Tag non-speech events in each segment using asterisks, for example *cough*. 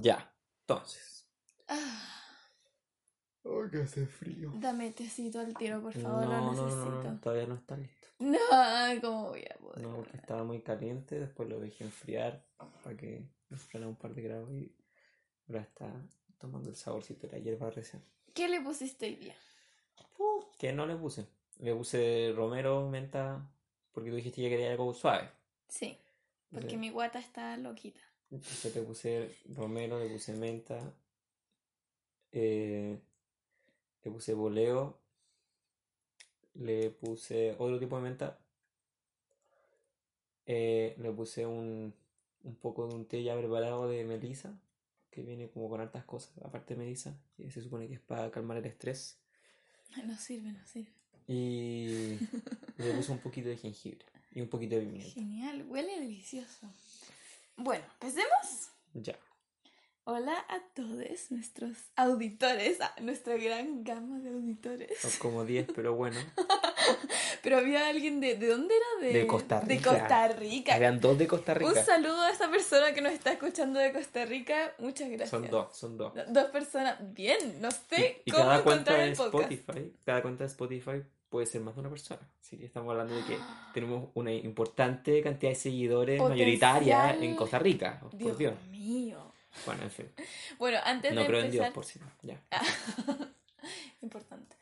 Ya, entonces. Ah, Ay, que hace frío. dame tecito al tiro, por favor, no, lo no, necesito. no, no, todavía no está listo. No, ¿cómo voy a poder? No, porque estaba muy caliente, después lo dejé enfriar para que enfriara un par de grados y ahora está tomando el saborcito de la hierba recién. ¿Qué le pusiste hoy día? Que no le puse. Le puse romero, menta, porque tú dijiste que quería algo suave. Sí, porque Entonces, mi guata está loquita. Entonces le puse romero, le puse menta, eh, le puse boleo, le puse otro tipo de menta, eh, le puse un, un poco de un té ya preparado de melisa, que viene como con hartas cosas, aparte de melisa, que se supone que es para calmar el estrés. Ay, No sirve, no sirve. Y *laughs* le puse un poquito de jengibre y un poquito de pimienta. Genial, huele delicioso. Bueno, empecemos. Ya. Hola a todos nuestros auditores, a nuestra gran gama de auditores. Son como 10, pero bueno. *laughs* Pero había alguien de, ¿de dónde era? De, De Costa De Rica. Costa Rica. Habían dos de Costa Un Rica. saludo a esa persona que nos está escuchando de Costa Rica. Muchas gracias. Son dos, son dos. Do- Dos personas. Bien, no sé Y, y cómo cada cuenta encontrar de el podcast. Spotify, cada cuenta de Spotify puede ser más de una persona. Así que estamos hablando de que tenemos una importante cantidad de seguidores mayoritaria Potencial. en Costa Rica. Por Dios Dios. mío. Bueno, en fin. Bueno, antes No de creo en Dios, por si no. Ya. *laughs* Importante.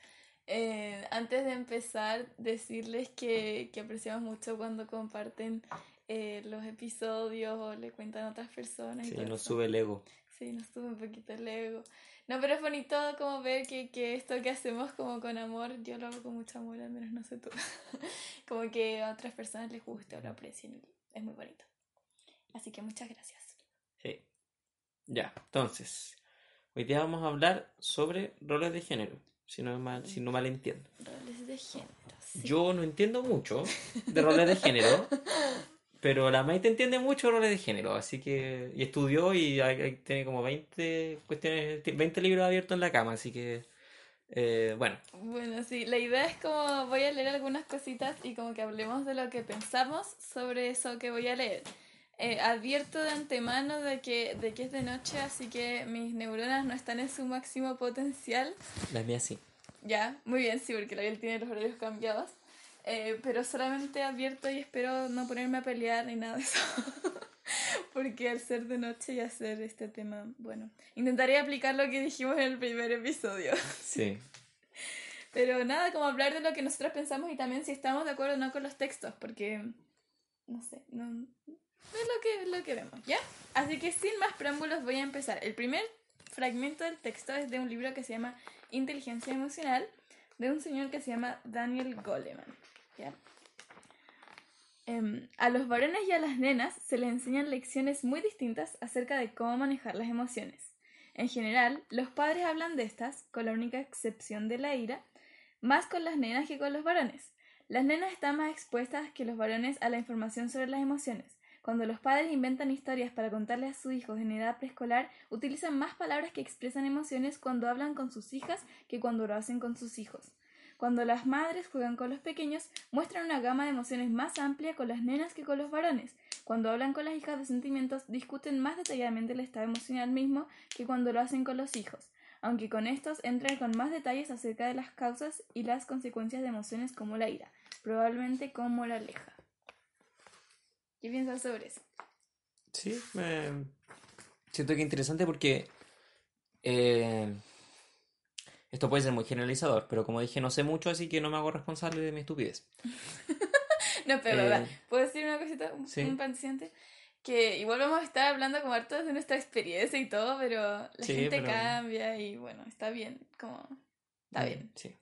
Eh, antes de empezar, decirles que, que apreciamos mucho cuando comparten eh, los episodios o le cuentan a otras personas. Sí, nos sube el ego. Sí, nos sube un poquito el ego. No, pero es bonito como ver que, que esto que hacemos como con amor, yo lo hago con mucho amor, al menos no sé tú. *laughs* como que a otras personas les guste o lo aprecien. Es muy bonito. Así que muchas gracias. Sí. Ya, entonces. Hoy día vamos a hablar sobre roles de género. Si no mal, si no mal entiendo. Roles de género. sí. Yo no entiendo mucho de roles de género, *laughs* pero la Maite entiende mucho roles de género, así que y estudió y hay- tiene como 20 cuestiones, 20 libros abiertos en la cama, así que eh, bueno, Bueno, sí, la idea es como voy a leer algunas cositas y como que hablemos de lo que pensamos sobre eso que voy a leer. Eh, advierto de antemano de que, de que es de noche, así que mis neuronas no están en su máximo potencial. la mía sí. Ya, muy bien, sí, porque la Biel tiene los horarios cambiados. Eh, pero solamente advierto y espero no ponerme a pelear ni nada de eso. *laughs* porque al ser de noche y hacer este tema, bueno, intentaré aplicar lo que dijimos en el primer episodio. *laughs* Sí. Pero nada, como hablar de lo que nosotros pensamos y también si estamos de acuerdo o no con los textos, porque no sé, no, no es lo que, lo que vemos, ¿ya? Así que sin más preámbulos voy a empezar. El primer fragmento del texto es de un libro que se llama Inteligencia Emocional, de un señor que se llama Daniel Goleman, Em, a los varones y a las nenas se les enseñan lecciones muy distintas acerca de cómo manejar las emociones. En general, los padres hablan de estas, con la única excepción de la ira, más con las nenas que con los varones. Las nenas están más expuestas que los varones a la información sobre las emociones. Cuando los padres inventan historias para contarles a sus hijos en edad preescolar, utilizan más palabras que expresan emociones cuando hablan con sus hijas que cuando lo hacen con sus hijos. Cuando las madres juegan con los pequeños, muestran una gama de emociones más amplia con las nenas que con los varones. Cuando hablan con las hijas de sentimientos, discuten más detalladamente el estado emocional mismo que cuando lo hacen con los hijos, aunque con estos entran con más detalles acerca de las causas y las consecuencias de emociones como la ira, probablemente como la aleja. ¿Qué piensas sobre eso? Sí, me... siento que interesante porque eh, esto puede ser muy generalizador, pero como dije, no sé mucho, así que no me hago responsable de mi estupidez. *laughs* No, pero Eh. ¿puedo decir una cosita? Un, sí. un paciente. Que igual vamos a estar hablando como harto de nuestra experiencia y todo, pero la Sí, gente pero- cambia y bueno, está bien, como... Está Mm, bien. Sí.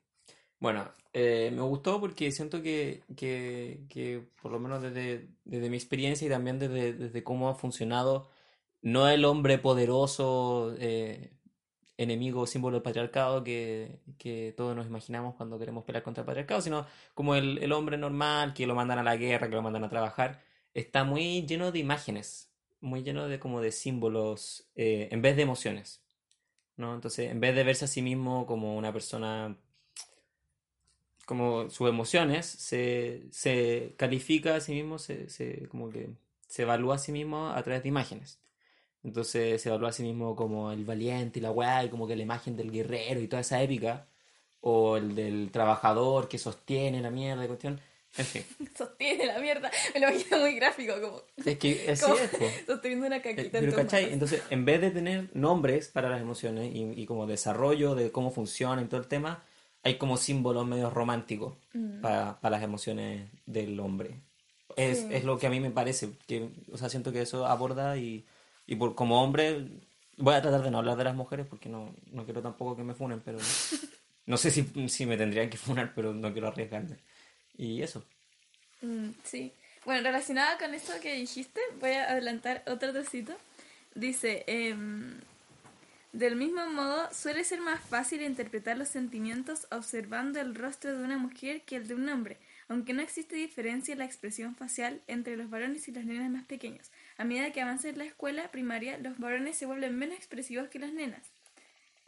Bueno, eh, me gustó porque siento que, que, que por lo menos desde, desde mi experiencia y también desde, desde cómo ha funcionado, no el hombre poderoso, eh, enemigo, símbolo del patriarcado que, que todos nos imaginamos cuando queremos pelear contra el patriarcado, sino como el, el hombre normal que lo mandan a la guerra, que lo mandan a trabajar, está muy lleno de imágenes, muy lleno de como de símbolos, eh, en vez de emociones. ¿no? Entonces, en vez de verse a sí mismo como una persona, como sus emociones, se, se califica a sí mismo, se, se- como que se evalúa a sí mismo a través de imágenes. Entonces se evalúa a sí mismo como el valiente y la weá, y como que la imagen del guerrero y toda esa épica. O el del trabajador que sostiene la mierda y cuestión. En fin. *laughs* Sostiene la mierda. Me lo imagino muy gráfico, como. Es que *laughs* así como es, po. Sosteniendo una Eh, caquita en Pero, tus ¿cachai? manos. Entonces, en vez de tener nombres para las emociones y, y como desarrollo de cómo funcionan y todo el tema, hay como símbolos medio románticos Mm. para, para las emociones del hombre. Es, Sí. es lo que a mí me parece, que, o sea, siento que eso aborda y, y por, como hombre, voy a tratar de no hablar de las mujeres porque no, no quiero tampoco que me funen, pero no sé si, si me tendrían que funar, pero no quiero arriesgarme. Y eso. Mm, sí. Bueno, relacionada con esto que dijiste, voy a adelantar otro trocito. Dice, em, del mismo modo, suele ser más fácil interpretar los sentimientos observando el rostro de una mujer que el de un hombre, aunque no existe diferencia en la expresión facial entre los varones y las nenas más pequeños. A medida que avanza en la escuela primaria, los varones se vuelven menos expresivos que las nenas.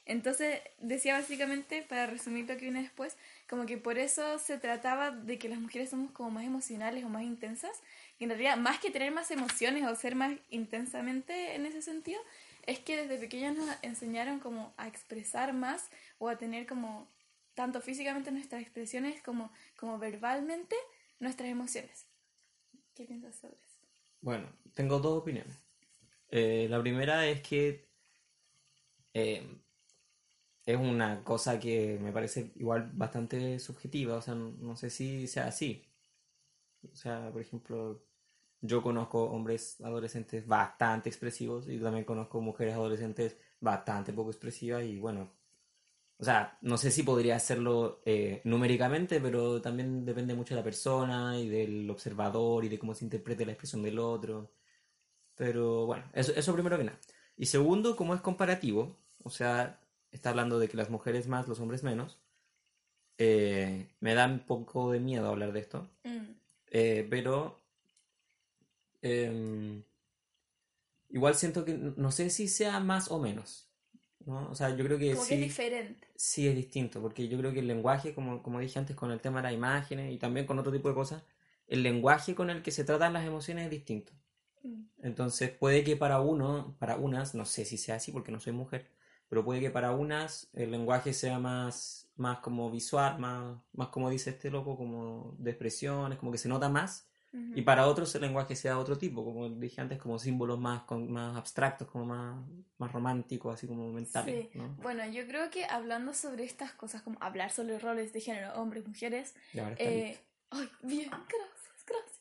Entonces, decía básicamente, para resumir lo que viene después, como que por eso se trataba de que las mujeres somos como más emocionales o más intensas, y en realidad, más que tener más emociones o ser más intensamente en ese sentido, es que desde pequeñas nos enseñaron como a expresar más o a tener como, tanto físicamente nuestras expresiones como, como verbalmente, nuestras emociones. ¿Qué piensas sobre eso? Bueno, tengo dos opiniones. Eh, la primera es que eh, es una cosa que me parece igual bastante subjetiva, o sea, no, no sé si sea así. O sea, por ejemplo, yo conozco hombres adolescentes bastante expresivos y también conozco mujeres adolescentes bastante poco expresivas y bueno, o sea, no sé si podría hacerlo eh, numéricamente, pero también depende mucho de la persona y del observador y de cómo se interprete la expresión del otro. Pero bueno, eso, eso primero que nada. Y segundo, como es comparativo, o sea, está hablando de que las mujeres más, los hombres menos, eh, me da un poco de miedo hablar de esto, Mm, eh, pero em, igual siento que no sé si sea más o menos, ¿no? O sea, yo creo que como que es sí. diferente. Sí, es distinto, porque yo creo que el lenguaje, como, como dije antes, con el tema de las imágenes y también con otro tipo de cosas, el lenguaje con el que se tratan las emociones es distinto. Mm, Entonces puede que para uno, para unas, no sé si sea así porque no soy mujer, pero puede que para unas el lenguaje sea más, más como visual, más, más como dice este loco, como de expresiones, como que se nota más, y para otros el lenguaje sea otro tipo, como dije antes, como símbolos más, con, más abstractos, como más, más románticos, así como mentales, Sí. ¿no? Bueno, yo creo que hablando sobre estas cosas, como hablar sobre roles de género, hombres, mujeres, eh, ay, bien, gracias, gracias.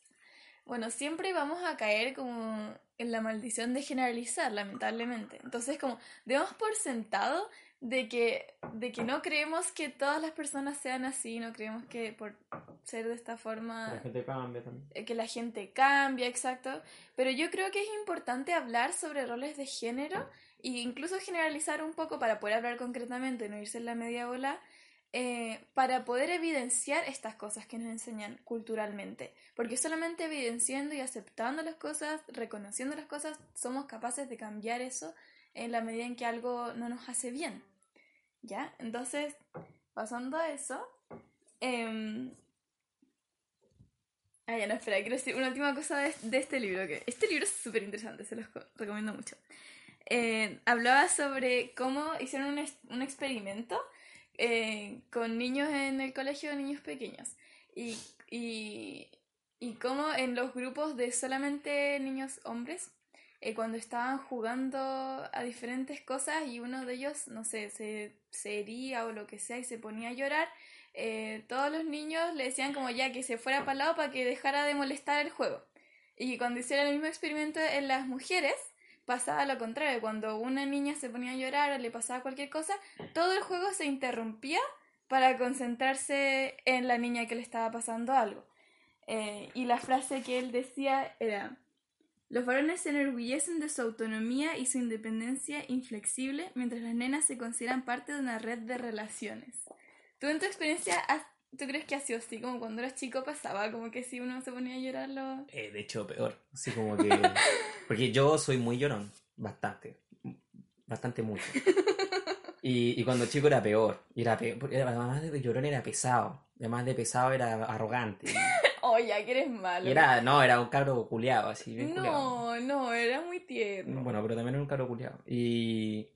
Bueno, siempre vamos a caer como en la maldición de generalizar, lamentablemente. Entonces, como demos por sentado de que, de que no creemos que todas las personas sean así, no creemos que por ser de esta forma La gente cambia también. eh, que la gente cambia, exacto. Pero yo creo que es importante hablar sobre roles de género e incluso generalizar un poco para poder hablar concretamente, no irse en la media bola, eh, para poder evidenciar estas cosas que nos enseñan culturalmente. Porque solamente evidenciando y aceptando las cosas, reconociendo las cosas, somos capaces de cambiar eso en la medida en que algo no nos hace bien. ¿Ya? Entonces, pasando a eso, em, Ah, ya no, espera, quiero decir una última cosa de, este libro. que Este libro es súper interesante, se los co- recomiendo mucho. Eh, hablaba sobre cómo hicieron un, un experimento eh, con niños en el colegio, niños pequeños. Y, y, y cómo en los grupos de solamente niños hombres, eh, cuando estaban jugando a diferentes cosas y uno de ellos, no sé, se, se hería o lo que sea y se ponía a llorar, eh, todos los niños le decían como ya que se fuera para el lado para que dejara de molestar el juego. Y cuando hicieron el mismo experimento en las mujeres, pasaba lo contrario. Cuando una niña se ponía a llorar o le pasaba cualquier cosa, todo el juego se interrumpía para concentrarse en la niña que le estaba pasando algo. Eh, y la frase que él decía era, los varones se enorgullecen de su autonomía y su independencia inflexible, mientras las nenas se consideran parte de una red de relaciones. ¿Tú en tu experiencia, has- tú crees que ha sido así? Como cuando eras chico pasaba, como que si uno se ponía a llorar lo... Eh, de hecho, peor. Así como que. *laughs* Porque yo soy muy llorón. Bastante. Bastante mucho. *laughs* Y, y cuando chico era peor. Y era peor. Además de llorón era pesado. Además de pesado era arrogante. *laughs* No, ya que eres malo. Era, no, era un cabro culiado, así, bien. No, no, era muy tierno. Bueno, pero también era un cabro culiado. Y,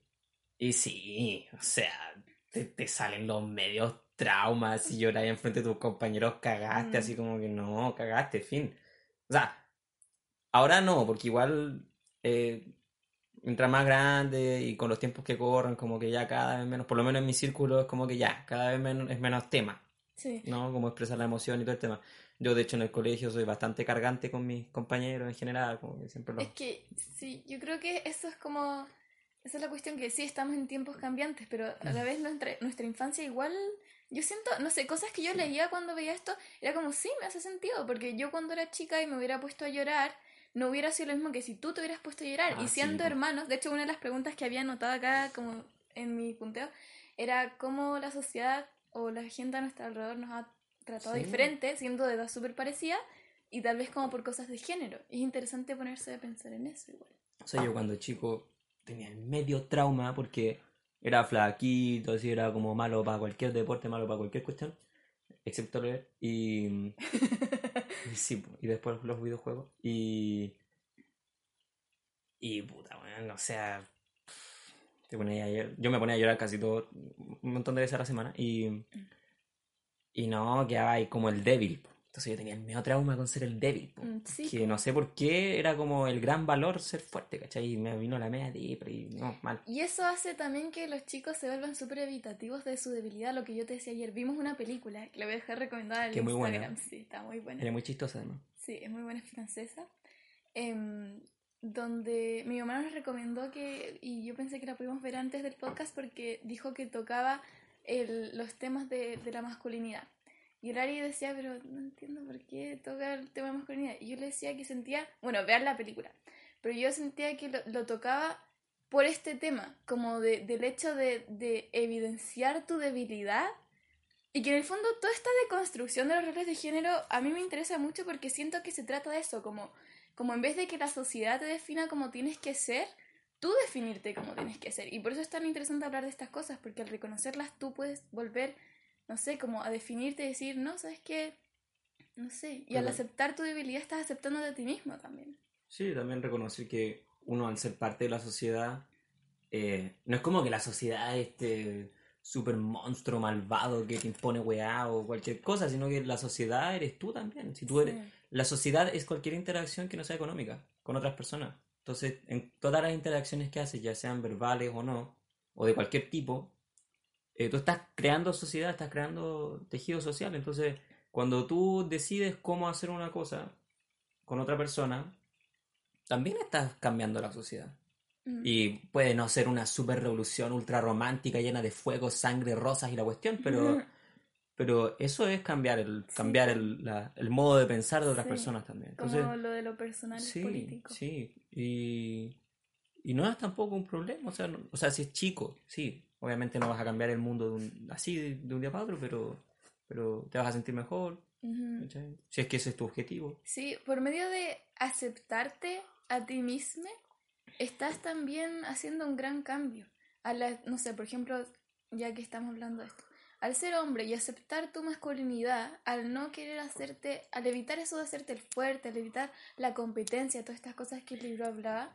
y sí, o sea, te, te salen los medios traumas y llorar enfrente de tus compañeros, cagaste, Mm. así como que no, cagaste, fin. O sea, ahora no, porque igual eh, mientras más grande y con los tiempos que corren, como que ya cada vez menos, por lo menos en mi círculo es como que ya, cada vez menos, es menos tema, Sí. ¿no? Como expresar la emoción y todo el tema. Yo, de hecho, en el colegio soy bastante cargante con mis compañeros en general, como que siempre los... Es que sí, yo creo que eso es como. Esa es la cuestión que sí estamos en tiempos cambiantes, pero a la vez nuestra, nuestra infancia igual. Yo siento, no sé, cosas que yo leía cuando veía esto, era como, sí, me hace sentido, porque yo cuando era chica y me hubiera puesto a llorar, no hubiera sido lo mismo que si tú te hubieras puesto a llorar. Ah, y siendo hermanos, de hecho, una de las preguntas que había anotado acá, como en mi punteo, era cómo la sociedad o la gente a nuestro alrededor nos ha tratado Sí. diferente, siendo de edad súper parecida, y tal vez como por cosas de género. Es interesante ponerse a pensar en eso igual. O sea, yo cuando chico tenía el medio trauma porque era flaquito, así era como malo para cualquier deporte, malo para cualquier cuestión, excepto leer. Y, *laughs* y sí, y después los videojuegos. Y. Y puta, weón, o sea. Te ponía a llorar- yo me ponía a llorar casi todo, un montón de veces a la semana. Y. Y no, quedaba ahí como el débil. Entonces yo tenía el medio trauma con ser el débil. Mm, sí, que no sé por qué era como el gran valor ser fuerte, ¿cachai? Y me vino la media depre y no, mal. Y eso hace también que los chicos se vuelvan súper evitativos de su debilidad, lo que yo te decía ayer. Vimos una película que la voy a dejar recomendada en Que muy buena. Instagram. Sí, está muy buena. Era muy chistosa además. Sí, es muy buena, es francesa. Em, donde mi mamá nos recomendó que, y yo pensé que la pudimos ver antes del podcast porque dijo que tocaba el- los temas de, de la masculinidad. Y Lari decía, pero no entiendo por qué toca el tema de masculinidad. Y yo le decía que sentía, bueno, vean la película, pero yo sentía que lo, lo tocaba por este tema, como de, del hecho de, de evidenciar tu debilidad y que en el fondo toda esta deconstrucción de los roles de género a mí me interesa mucho porque siento que se trata de eso, como, como en vez de que la sociedad te defina como tienes que ser, tú definirte como tienes que ser. Y por eso es tan interesante hablar de estas cosas, porque al reconocerlas tú puedes volver, no sé, como a definirte y decir, no, ¿sabes qué? No sé. Y al aceptar tu debilidad estás aceptando a ti mismo también. Sí, también reconocer que uno al ser parte de la sociedad, eh, no es como que la sociedad es este super monstruo malvado que te impone weá o cualquier cosa, sino que la sociedad eres tú también. Si tú eres, Sí. La sociedad es cualquier interacción que no sea económica con otras personas. Entonces, en todas las interacciones que haces, ya sean verbales o no, o de cualquier tipo, eh, tú estás creando sociedad, estás creando tejido social. Entonces, cuando tú decides cómo hacer una cosa con otra persona, también estás cambiando la sociedad. Mm. Y puede no ser una super revolución ultra romántica llena de fuego, sangre, rosas y la cuestión, pero, pero eso es cambiar el, cambiar el, la- el modo de pensar de otras Sí, personas también. Como Entonces, lo de lo personal es sí, político. sí. Y, y no es tampoco un problema. O sea, no- o sea, si es chico, sí. Obviamente no vas a cambiar el mundo de un- así de, de un día para otro, pero, pero te vas a sentir mejor. Ujú. ¿cachai? Si es que ese es tu objetivo. Sí, por medio de aceptarte a ti mismo, estás también haciendo un gran cambio. A la, no sé, por ejemplo, ya que estamos hablando de esto, al ser hombre y aceptar tu masculinidad, al no querer hacerte, al evitar eso de hacerte el fuerte, al evitar la competencia, todas estas cosas que el libro hablaba,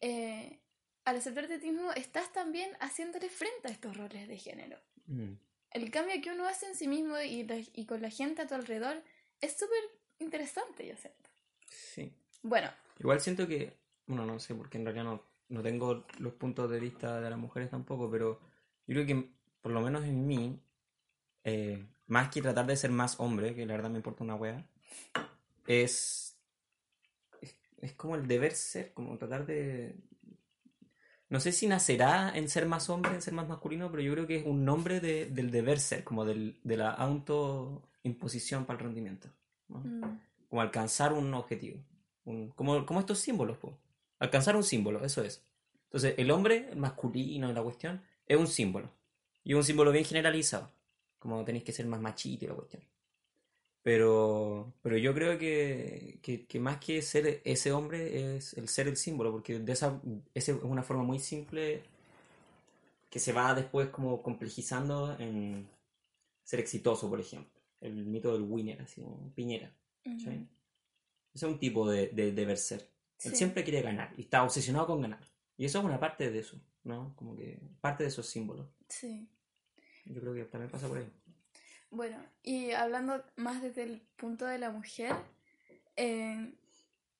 eh, al aceptarte a ti mismo, estás también haciéndole frente a estos roles de género. Mm. El cambio que uno hace en sí mismo y, la- y con la gente a tu alrededor es súper interesante, yo siento. Sí. Bueno, Igual siento que, bueno, no sé, porque en realidad no, no tengo los puntos de vista de las mujeres tampoco, pero yo creo que, por lo menos en mí, eh, más que tratar de ser más hombre, que la verdad me importa una wea, es, es, es como el deber ser, como tratar de... No sé si nacerá en ser más hombre, en ser más masculino, pero yo creo que es un nombre de- del deber ser, como del, de la autoimposición para el rendimiento. ¿no? mm, como alcanzar un objetivo. Un- como, como estos símbolos, po. Alcanzar un símbolo, eso es. Entonces, el hombre, el masculino la cuestión, es un símbolo. Y un símbolo bien generalizado. Como tenéis que ser más machito y la cuestión. Pero, pero yo creo que, que, que más que ser ese hombre es el ser el símbolo, porque de esa, esa es una forma muy simple que se va después como complejizando en ser exitoso, por ejemplo. El mito del winner, así Piñera. ¿sí? Ujú. Ese es un tipo de, de deber ser. Él Sí. siempre quiere ganar y está obsesionado con ganar. Y eso es una parte de eso, ¿no? Como que parte de esos símbolos. Sí. Yo creo que también pasa por ahí. Bueno, y hablando más desde el punto de la mujer, eh,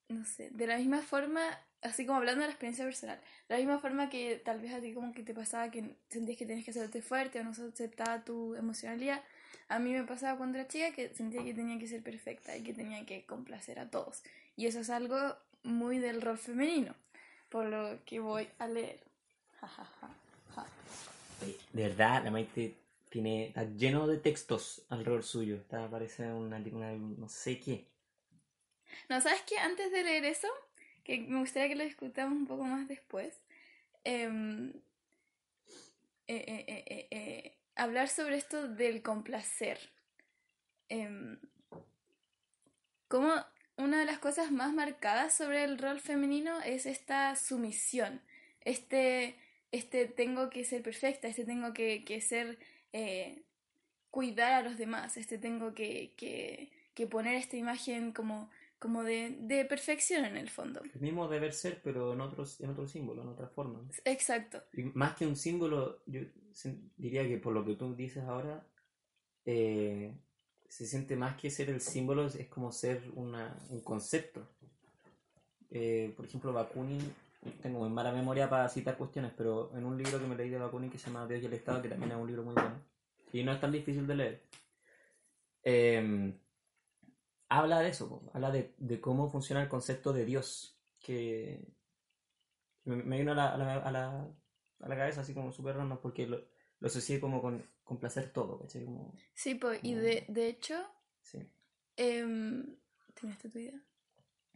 no sé, de la misma forma, así como hablando de la experiencia personal, de la misma forma que tal vez a ti como que te pasaba que sentías que tenías que hacerte fuerte o no se aceptaba tu emocionalidad, a mí me pasaba cuando era chica que sentía que tenía que ser perfecta y que tenía que complacer a todos. Y eso es algo muy del rol femenino, por lo que voy a leer. Ja, ja, ja, De verdad, la Maite tiene, está lleno de textos alrededor suyo. Está, parece una, una- no sé qué. No, ¿sabes qué? Antes de leer eso, que me gustaría que lo discutamos un poco más después, em, eh, eh, eh, hablar sobre esto del complacer. Em, como una de las cosas más marcadas sobre el rol femenino es esta sumisión, este, este tengo que ser perfecta, este tengo que, que ser, eh, cuidar a los demás, este tengo que, que, que poner esta imagen como, como de, de perfección en el fondo. El mismo deber ser, pero en otro, en otro símbolo, en otra forma. Exacto, Y más que un símbolo, yo diría que por lo que tú dices ahora, eh, se siente más que ser el símbolo, es, es como ser una, un concepto. Eh, por ejemplo, Bakunin, tengo muy mala memoria para citar cuestiones, pero en un libro que me leí de Bakunin que se llama Dios y el Estado, que también es un libro muy bueno, y no es tan difícil de leer, eh, habla de eso, po, habla de, de cómo funciona el concepto de Dios, que me, me vino a la, a la, a la, a la cabeza así como súper random porque lo, lo asocié como con, con placer todo, ¿cachai? Como, sí, pues, y de, de hecho, sí. em, ¿tienes tu idea?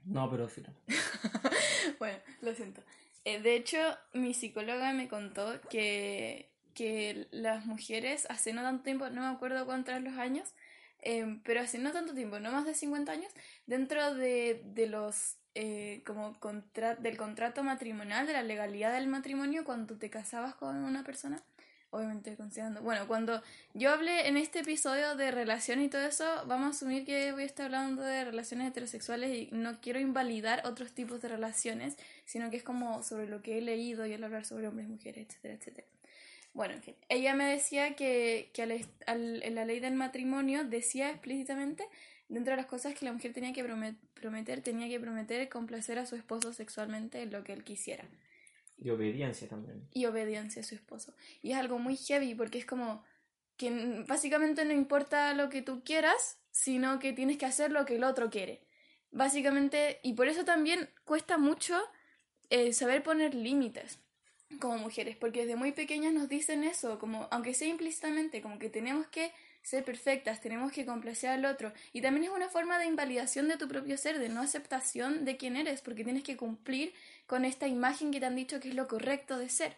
No, pero filo. *laughs* bueno, lo siento. Eh, de hecho, mi psicóloga me contó que, que las mujeres hace no tanto tiempo, no me acuerdo cuántos los años, eh, pero hace no tanto tiempo, no más de 50 años, dentro de, de los eh, como contra del contrato matrimonial, de la legalidad del matrimonio, cuando te casabas con una persona, obviamente considerando, bueno, cuando yo hablé en este episodio de relaciones y todo eso, vamos a asumir que voy a estar hablando de relaciones heterosexuales y no quiero invalidar otros tipos de relaciones, sino que es como sobre lo que he leído y al hablar sobre hombres, mujeres, etcétera, etcétera. Bueno, en fin, ella me decía que, que al en la ley del matrimonio decía explícitamente, dentro de las cosas que la mujer tenía que promet- prometer, tenía que prometer complacer a su esposo sexualmente en lo que él quisiera Y obediencia también. y obediencia a su esposo. Y es algo muy heavy porque es como que básicamente no importa lo que tú quieras, sino que tienes que hacer lo que el otro quiere. Básicamente, y por eso también cuesta mucho eh, saber poner límites como mujeres, porque desde muy pequeñas nos dicen eso, como aunque sea implícitamente, como que tenemos que ser perfectas, tenemos que complacer al otro. Y también es una forma de invalidación de tu propio ser, de no aceptación de quién eres, porque tienes que cumplir con esta imagen que te han dicho que es lo correcto de ser.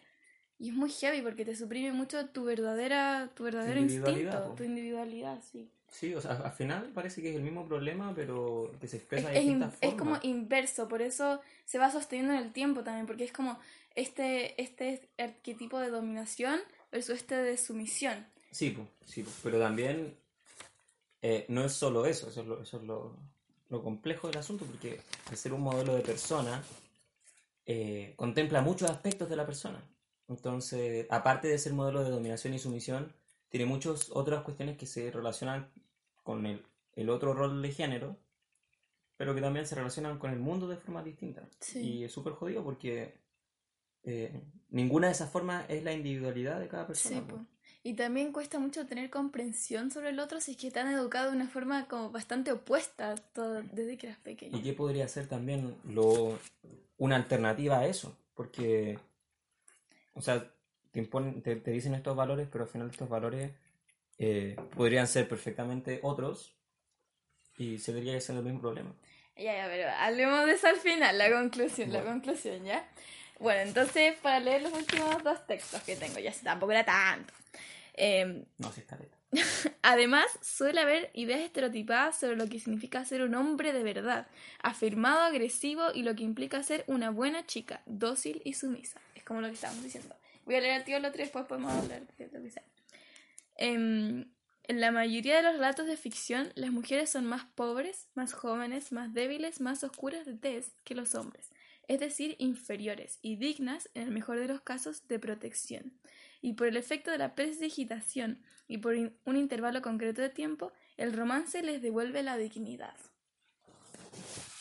Y es muy heavy porque te suprime mucho tu verdadera, tu verdadero instinto, po. tu individualidad, sí. Sí, o sea, al final parece que es el mismo problema, pero que se Es, expresa de es in- distintas es como formas. inverso, por eso se va sosteniendo en el tiempo también, porque es como este, este arquetipo de dominación versus este de sumisión. Sí, po, sí, po, pero también eh, no es solo eso, eso es, lo, eso es lo, lo complejo del asunto, porque al ser un modelo de persona, eh, contempla muchos aspectos de la persona. Entonces, aparte de ser modelo de dominación y sumisión, tiene muchas otras cuestiones que se relacionan con el, el otro rol de género, pero que también se relacionan con el mundo de formas distintas. Sí. Y es súper jodido porque eh, ninguna de esas formas es la individualidad de cada persona. Sí. Y también cuesta mucho tener comprensión sobre el otro si es que te han educado de una forma como bastante opuesta todo- desde que eras pequeño. ¿Y qué podría ser también lo, una alternativa a eso? Porque, o sea, te, imponen, te, te dicen estos valores, pero al final estos valores eh, podrían ser perfectamente otros y se debería ser el mismo problema. Ya, ya, pero hablemos de eso al final, la conclusión, la Bueno. conclusión, ¿ya? Bueno, entonces, para leer los últimos dos textos que tengo, ya sé, tampoco era tanto. Em, No, si está. *laughs* Además, suele haber ideas estereotipadas sobre lo que significa ser un hombre de verdad, afirmado, agresivo y lo que implica ser una buena chica, dócil y sumisa. Es como lo que estábamos diciendo. Voy a leer el tío el otro y después podemos hablar de lo que sea. Em, En la mayoría de los relatos de ficción, las mujeres son más pobres, más jóvenes, más débiles, más oscuras de tez que los hombres, es decir, inferiores y dignas, en el mejor de los casos, de protección. Y por el efecto de la presdigitación y por un intervalo concreto de tiempo, el romance les devuelve la dignidad.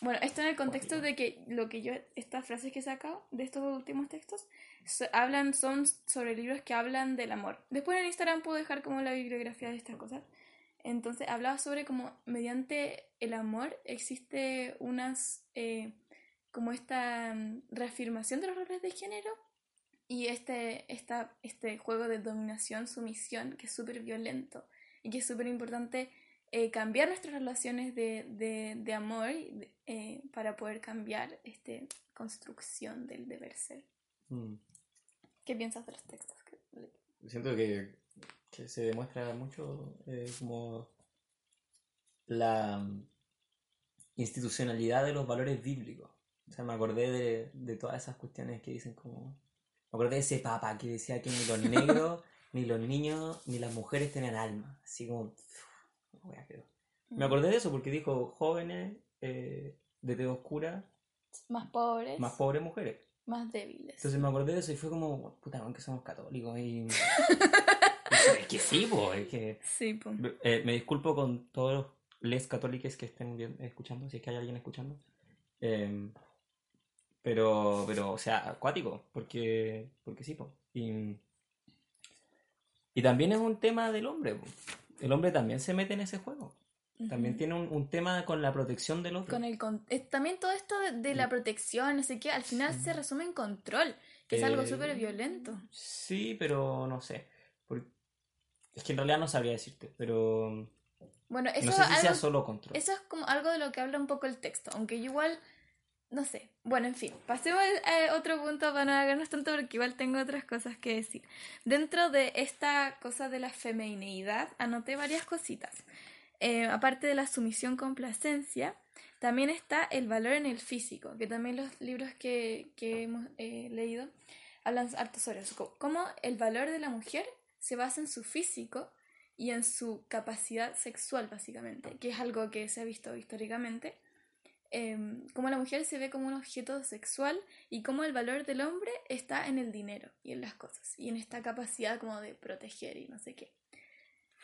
Bueno, esto en el contexto de que lo que yo, estas frases que he sacado de estos últimos textos, hablan, son sobre libros que hablan del amor. Después en Instagram puedo dejar como la bibliografía de estas cosas. Entonces hablaba sobre cómo mediante el amor existe unas, eh, como esta mm, reafirmación de los roles de género y este, esta, este juego de dominación, sumisión, que es súper violento y que es súper importante eh, cambiar nuestras relaciones de, de, de amor eh, para poder cambiar esta construcción del deber ser. Mm. ¿Qué piensas de los textos? Siento que, que se demuestra mucho eh, como la institucionalidad de los valores bíblicos. O sea, me acordé de, de todas esas cuestiones que dicen como... Me acordé de ese papa que decía que ni los negros, *laughs* ni los niños, ni las mujeres tenían alma. Así como me acordé de eso porque dijo jóvenes eh, de tez oscura. Más pobres. Más pobres mujeres. Más débiles. Entonces me acordé de eso y fue como, puta, aunque somos católicos y... *laughs* es que sí, pues, es que... Sí, pues. me disculpo con todos los les católicos que estén escuchando, si es que hay alguien escuchando. Em, pero, pero, o sea, acuático, porque, porque sí, pues. Y, y también es un tema del hombre, pues el hombre también se mete en ese juego. También tiene un, tema con la protección del otro. Con el también todo esto de, la protección, no sé qué, al final se resume en control, que es algo eh, súper violento. Sí, pero no sé. Es que en realidad no sabría decirte, pero... Bueno, eso no sé si sea solo control. Eso es como algo de lo que habla un poco el texto, aunque yo igual no sé. Bueno, en fin, pasemos a otro punto para no hacernos tanto porque igual tengo otras cosas que decir. Dentro de esta cosa de la femineidad anoté varias cositas. Eh, aparte de la sumisión complacencia, también está el valor en el físico, que también los libros que, que hemos eh, leído hablan harto sobre eso. Cómo el valor de la mujer se basa en su físico y en su capacidad sexual, básicamente, que es algo que se ha visto históricamente eh, cómo la mujer se ve como un objeto sexual y cómo el valor del hombre está en el dinero y en las cosas y en esta capacidad como de proteger y no sé qué.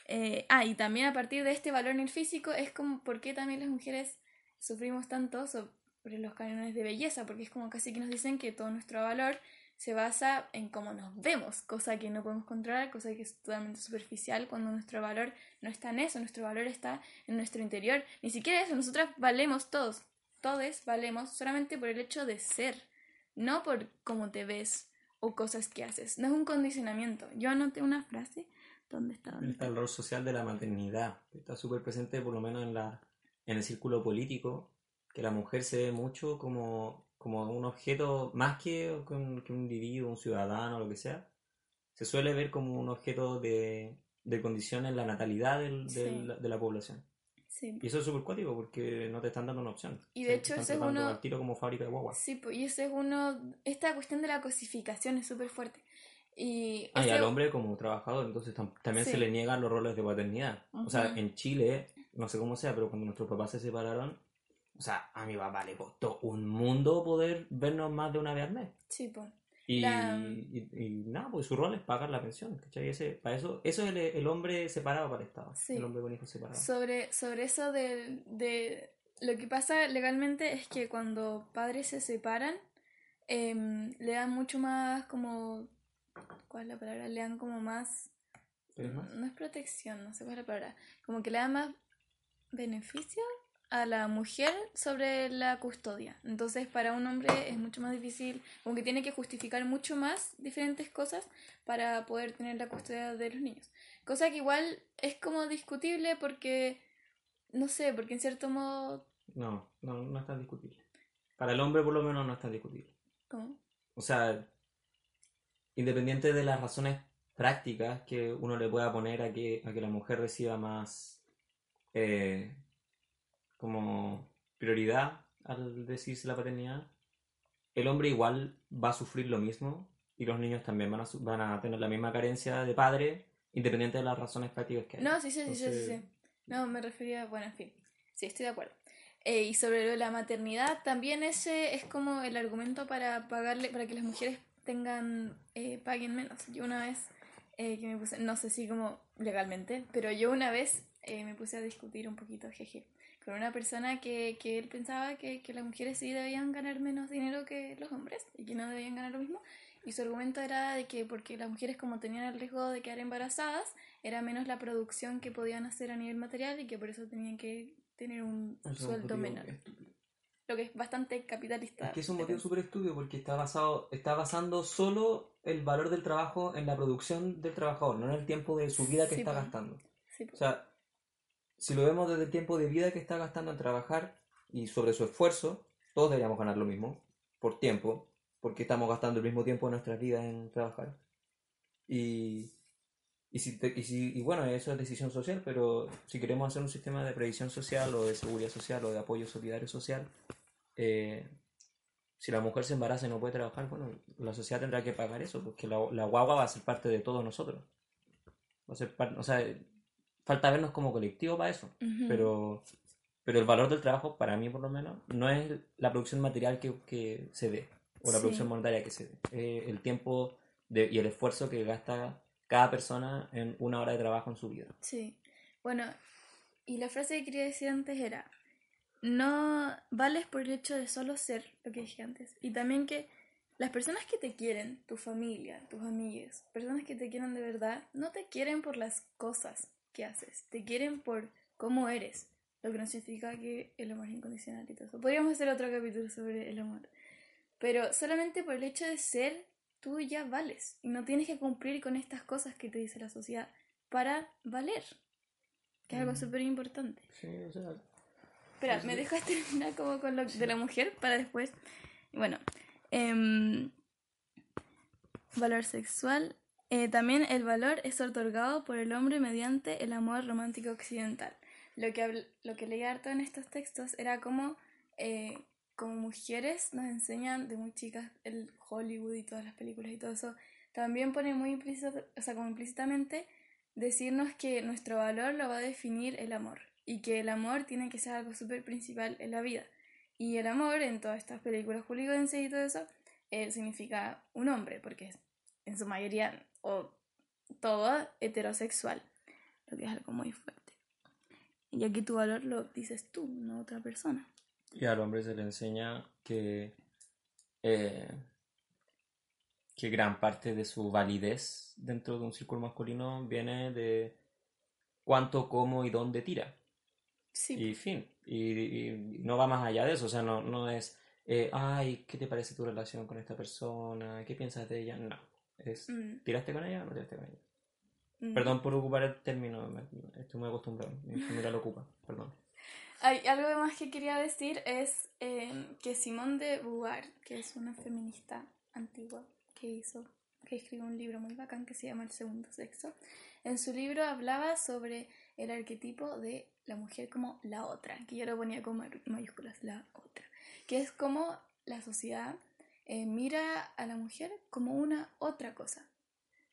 Eh, ah, y también a partir de este valor en el físico es como por qué también las mujeres sufrimos tanto sobre los cánones de belleza, porque es como casi que nos dicen que todo nuestro valor se basa en cómo nos vemos, cosa que no podemos controlar, cosa que es totalmente superficial cuando nuestro valor no está en eso, nuestro valor está en nuestro interior. Ni siquiera eso, nosotras valemos todos, todos valemos solamente por el hecho de ser, no por cómo te ves o cosas que haces. No es un condicionamiento. Yo anoté una frase. ¿Dónde está? está el rol social de la maternidad. Está súper presente, por lo menos en, la, en el círculo político, que la mujer se ve mucho como, como un objeto, más que, que, un, individuo, un ciudadano, lo que sea. Se suele ver como un objeto de, de condición en la natalidad de la población. Y eso es súper cuático porque no te están dando una opción. Y de hecho, ese es uno. Al tiro como fábrica de guagua. Sí, pues, y ese es uno. Esta cuestión de la cosificación es súper fuerte. Y, ah, y al hombre como trabajador, entonces también se le niegan los roles de paternidad. O sea, en Chile, no sé cómo sea, pero cuando nuestros papás se separaron, o sea, a mi papá le costó un mundo poder vernos más de una vez al mes. Sí, pues. Y, y, nada, pues su rol es pagar la pensión, ¿cachai? Ese, para eso, eso es el, hombre separado para el Estado, el hombre con hijos separados. Sobre, sobre eso de, de, lo que pasa legalmente es que cuando padres se separan, em, le dan mucho más como, ¿cuál es la palabra? Le dan como más... No es protección, no sé cuál es la palabra. Como que le dan más beneficio a la mujer sobre la custodia. Entonces, para un hombre es mucho más difícil, como que tiene que justificar mucho más diferentes cosas para poder tener la custodia de los niños. Cosa que igual es como discutible porque, no sé, porque en cierto modo... No, no, no es tan discutible. Para el hombre por lo menos no es tan discutible. ¿Cómo? O sea, independiente de las razones prácticas que uno le pueda poner a que, a que la mujer reciba más... Eh, como prioridad al decirse la paternidad, el hombre igual va a sufrir lo mismo y los niños también van a, van a tener la misma carencia de padre independiente de las razones prácticas que hay. No, sí, sí, sí, sí, sí, sí. No, me refería, bueno, en fin. Sí, estoy de acuerdo. Eh, y sobre la maternidad, también ese es como el argumento para pagarle, para que las mujeres tengan, eh, paguen menos. Yo una vez eh, que me puse, no sé si como legalmente, pero yo una vez eh, me puse a discutir un poquito, jeje, con una persona que, que él pensaba que, que las mujeres sí debían ganar menos dinero que los hombres y que no debían ganar lo mismo. Y su argumento era de que porque las mujeres como tenían el riesgo de quedar embarazadas, era menos la producción que podían hacer a nivel material y que por eso tenían que tener un sueldo menor. estúpido. Lo que es bastante capitalista. Es que es un motivo súper estúpido porque está basado, está basando solo el valor del trabajo en la producción del trabajador, no en el tiempo de su vida que Sí, está po. gastando. Sí. O sea, si lo vemos desde el tiempo de vida que está gastando en trabajar y sobre su esfuerzo, todos deberíamos ganar lo mismo, por tiempo, porque estamos gastando el mismo tiempo de nuestras vidas en trabajar. Y, y, si te- y, si- bueno, eso es decisión social, pero si queremos hacer un sistema de previsión social o de seguridad social o de apoyo solidario social, eh, si la mujer se embaraza y no puede trabajar, bueno, la sociedad tendrá que pagar eso, porque la, la guagua va a ser parte de todos nosotros. Va a ser par- o sea, falta vernos como colectivo para eso, Ujú. pero, pero el valor del trabajo, para mí por lo menos, no es la producción material que, que se ve, o la Sí. producción monetaria que se ve, es el tiempo de- y el esfuerzo que gasta cada persona en una hora de trabajo en su vida. Sí. Bueno, y la frase que quería decir antes era, no vales por el hecho de solo ser, lo que dije antes. Y también que las personas que te quieren, tu familia, tus amigos, personas que te quieren de verdad, no te quieren por las cosas que haces, te quieren por cómo eres. Lo que no significa que el amor es incondicional y todo eso. Podríamos hacer otro capítulo sobre el amor. Pero solamente por el hecho de ser, tú ya vales. Y no tienes que cumplir con estas cosas que te dice la sociedad para valer. Que es algo Mm. súper importante. Sí, o sea, Espera, Sí, ¿me dejas terminar como con lo de la mujer para después? Bueno, em, valor sexual. Eh, también el valor es otorgado por el hombre mediante el amor romántico occidental. Lo que, lo que leí harto en estos textos era como, eh, mujeres nos enseñan de muy chicas el Hollywood y todas las películas y todo eso. También pone muy implícito, o sea, como implícitamente decirnos que nuestro valor lo va a definir el amor y que el amor tiene que ser algo súper principal en la vida. Y el amor en todas estas películas hollywoodenses y todo eso eh, significa un hombre, porque en su mayoría o todo heterosexual, lo que es algo muy fuerte. Y aquí tu valor lo dices tú, no otra persona. Y al hombre se le enseña que, eh, que gran parte de su validez dentro de un círculo masculino viene de cuánto, cómo y dónde tira. Sí, Y fin. Y, y no va más allá de eso. O sea, no, no es, eh, ay, ¿qué te parece tu relación con esta persona? ¿Qué piensas de ella? No. Es, Mm, ¿tiraste con ella o no tiraste con ella? mm. Perdón por ocupar el término, me- estoy muy acostumbrado. Mi familia lo ocupa, perdón. Hay algo más que quería decir es eh, que Simone de Beauvoir, que es una feminista antigua que hizo, que escribió un libro muy bacán que se llama El segundo sexo, en su libro hablaba sobre el arquetipo de la mujer como la otra, que yo lo ponía con may- mayúsculas, la otra, que es como la sociedad eh, mira a la mujer como una otra cosa,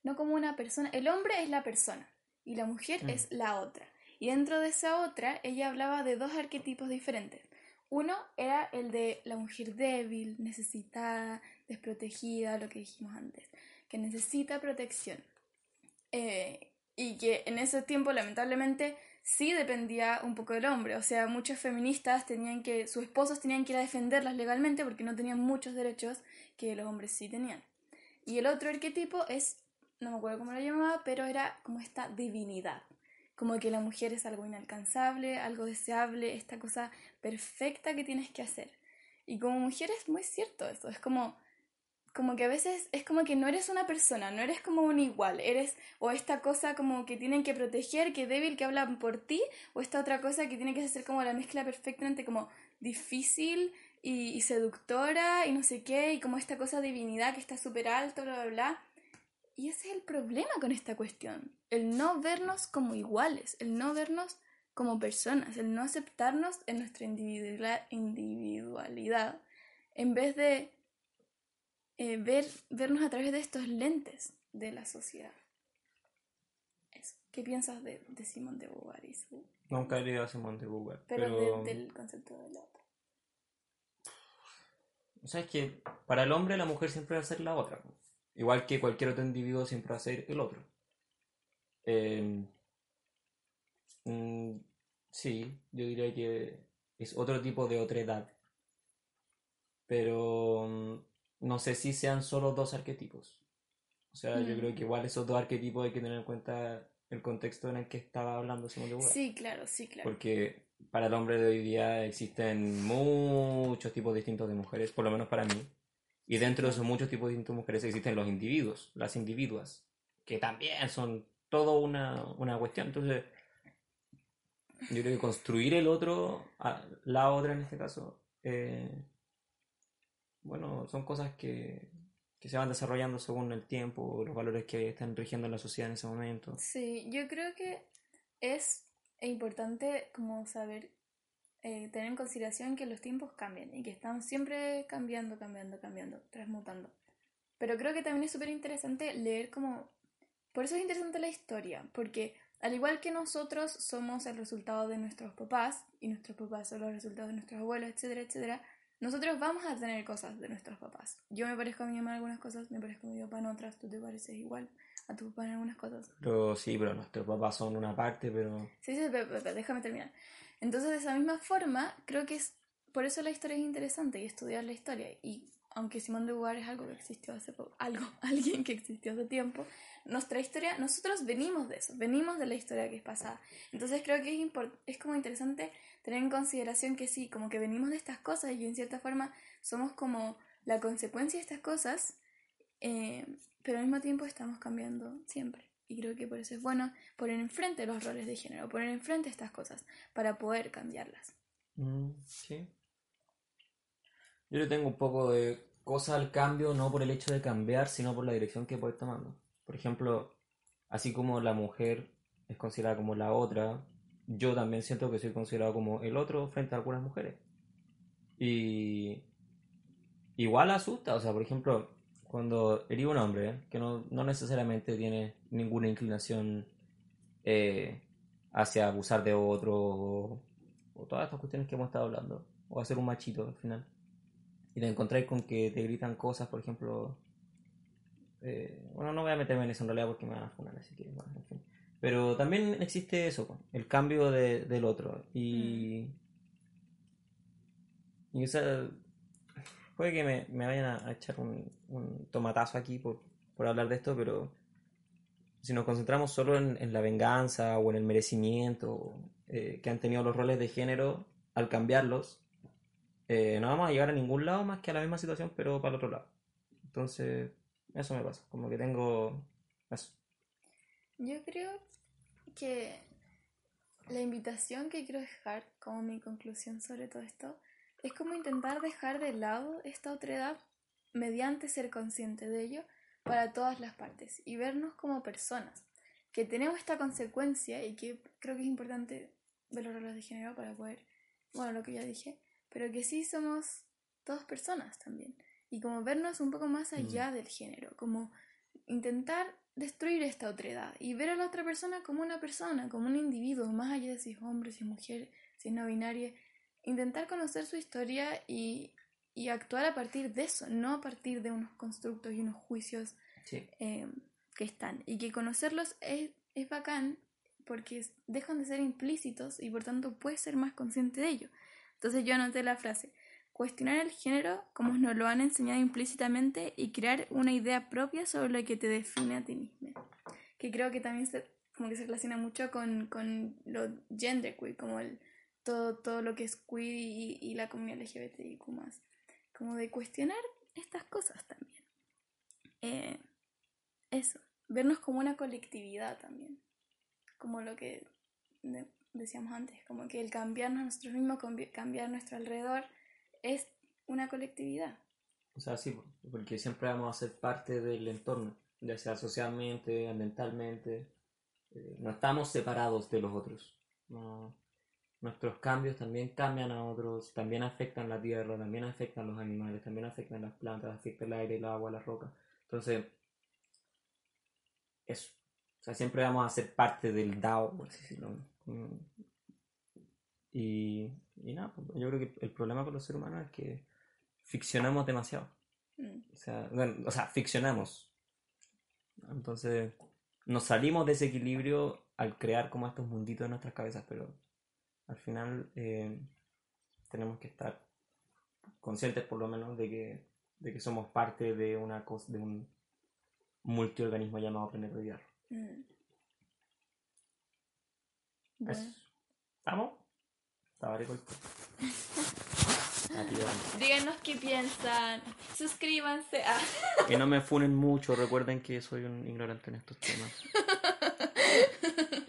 no como una persona. El hombre es la persona y la mujer Mm. es la otra. Y dentro de esa otra, ella hablaba de dos arquetipos diferentes. Uno era el de la mujer débil, necesitada, desprotegida, lo que dijimos antes, que necesita protección. Eh, y que en ese tiempo, lamentablemente, sí dependía un poco del hombre. O sea, muchas feministas tenían que, sus esposos tenían que ir a defenderlas legalmente porque no tenían muchos derechos que los hombres sí tenían. Y el otro arquetipo es, no me acuerdo cómo lo llamaba, pero era como esta divinidad. Como que la mujer es algo inalcanzable, algo deseable, esta cosa perfecta que tienes que hacer. Y como mujer es muy cierto eso, es como, como que a veces es como que no eres una persona, no eres como un igual, eres o esta cosa como que tienen que proteger, que débil, que hablan por ti, o esta otra cosa que tiene que ser como la mezcla perfecta entre como difícil y, y seductora y no sé qué, y como esta cosa de divinidad que está súper alto, bla, bla, bla. Y ese es el problema con esta cuestión, el no vernos como iguales, el no vernos como personas, el no aceptarnos en nuestra individualidad, individualidad en vez de eh, ver, vernos a través de estos lentes de la sociedad. ¿Qué piensas de, de Simón de Beauvoir y su... Nunca he leído a Simón de Beauvoir. Pero, Pero, de- del concepto del otro. O sea, es que para el hombre la mujer siempre va a ser la otra. Igual que cualquier otro individuo siempre va a ser el otro. Eh, mm, sí, yo diría que es otro tipo de otredad. Pero mm, no sé si sean solo dos arquetipos. O sea, yo Mm. creo que igual esos dos arquetipos hay que tener en cuenta el contexto en el que estaba hablando Simón de Beauvoir. Sí, claro, sí, claro. Porque para el hombre de hoy día existen muchos tipos distintos de mujeres, por lo menos para mí. Y dentro de esos muchos tipos distintos de mujeres existen los individuos, las individuas, que también son todo una, una cuestión. Entonces, yo creo que construir el otro, la otra en este caso, eh, bueno, son cosas que, que se van desarrollando según el tiempo, los valores que están rigiendo en la sociedad en ese momento. Sí, yo creo que es importante como saber, eh, tener en consideración que los tiempos cambian y que están siempre cambiando, cambiando, cambiando, transmutando. Pero creo que también es súper interesante leer como... Por eso es interesante la historia, porque al igual que nosotros somos el resultado de nuestros papás, y nuestros papás son los resultados de nuestros abuelos, etcétera, etcétera, nosotros vamos a tener cosas de nuestros papás. Yo me parezco a mi mamá en algunas cosas, me parezco a mi papá en otras, tú te pareces igual a tu papá en algunas cosas. Pero sí, pero nuestros papás son una parte, pero... Sí, sí, pe- pe- pe- déjame terminar. Entonces, de esa misma forma, creo que es por eso la historia es interesante y estudiar la historia. Y aunque Simón de Beauvoir es algo que existió hace poco, algo, *laughs* alguien que existió hace tiempo, nuestra historia, nosotros venimos de eso, venimos de la historia que es pasada. Entonces, creo que es, es como interesante tener en consideración que sí, como que venimos de estas cosas y en cierta forma somos como la consecuencia de estas cosas, eh, pero al mismo tiempo estamos cambiando siempre. Y creo que por eso es bueno poner enfrente los roles de género, poner enfrente estas cosas para poder cambiarlas. Mm, sí. Yo le tengo un poco de cosa al cambio, no por el hecho de cambiar, sino por la dirección que puede ir tomando. Por ejemplo, así como la mujer es considerada como la otra, yo también siento que soy considerado como el otro frente a algunas mujeres. Y igual asusta, o sea, por ejemplo, cuando eres un hombre que no, no necesariamente tiene ninguna inclinación eh, hacia abusar de otro o, o todas estas cuestiones que hemos estado hablando, o hacer un machito al final, y te encontráis con que te gritan cosas, por ejemplo, eh, bueno, no voy a meterme en eso en realidad porque me van a funar, así que. Pero también existe eso, el cambio de- del otro. Y. Y o sea, puede que me, me vayan a, a echar un, un tomatazo aquí por, por hablar de esto, pero si nos concentramos solo en, en la venganza o en el merecimiento eh, que han tenido los roles de género al cambiarlos, eh, no vamos a llegar a ningún lado más que a la misma situación, pero para el otro lado. Entonces, eso me pasa, como que tengo eso. Yo creo que la invitación que quiero dejar como mi conclusión sobre todo esto es como intentar dejar de lado esta otredad mediante ser consciente de ello para todas las partes y vernos como personas que tenemos esta consecuencia y que creo que es importante ver los roles de género para poder, bueno, lo que ya dije, pero que sí somos todas personas también y como vernos un poco más allá del género, como intentar destruir esta otredad y ver a la otra persona como una persona, como un individuo, más allá de si es hombre, si es mujer, si es no binaria, intentar conocer su historia y, y actuar a partir de eso, no a partir de unos constructos y unos juicios Sí. eh, que están. Y que conocerlos es, es bacán porque dejan de ser implícitos y por tanto puedes ser más consciente de ello. Entonces yo anoté la frase, cuestionar el género como nos lo han enseñado implícitamente y crear una idea propia sobre lo que te define a ti mismo. Que creo que también se, como que se relaciona mucho con, con lo genderqueer, como el, todo, todo lo que es queer y, y la comunidad LGBTIQ+. Como de cuestionar estas cosas también. Eh, eso, vernos como una colectividad también, como lo que de- decíamos antes, como que el cambiarnos nosotros mismos, cambi- cambiar nuestro alrededor, es una colectividad. O sea, sí, porque siempre vamos a ser parte del entorno, ya sea socialmente, ambientalmente. eh, no estamos separados de los otros. Nuestros cambios también cambian a otros, también afectan la tierra, también afectan los animales, también afectan las plantas, afecta el aire, el agua, la roca. Entonces, eso. O sea, siempre vamos a ser parte del DAO, por decirlo. Mm. Y, y nada, pues, yo creo que el problema con los seres humanos es que ficcionamos demasiado. Mm. O sea, bueno, o sea, ficcionamos. Entonces, nos salimos de ese equilibrio al crear como estos munditos en nuestras cabezas, pero al final eh, tenemos que estar conscientes por lo menos de que, de que somos parte de una cosa, de un multiorganismo llamado planeta Tierra. Mm. Bueno. Eso. ¿Estamos? Estaba rico el- *laughs* Aquí vamos. Díganos qué piensan. Suscríbanse. Ah. *laughs* Que no me funen mucho, recuerden que soy un ignorante en estos temas. *laughs*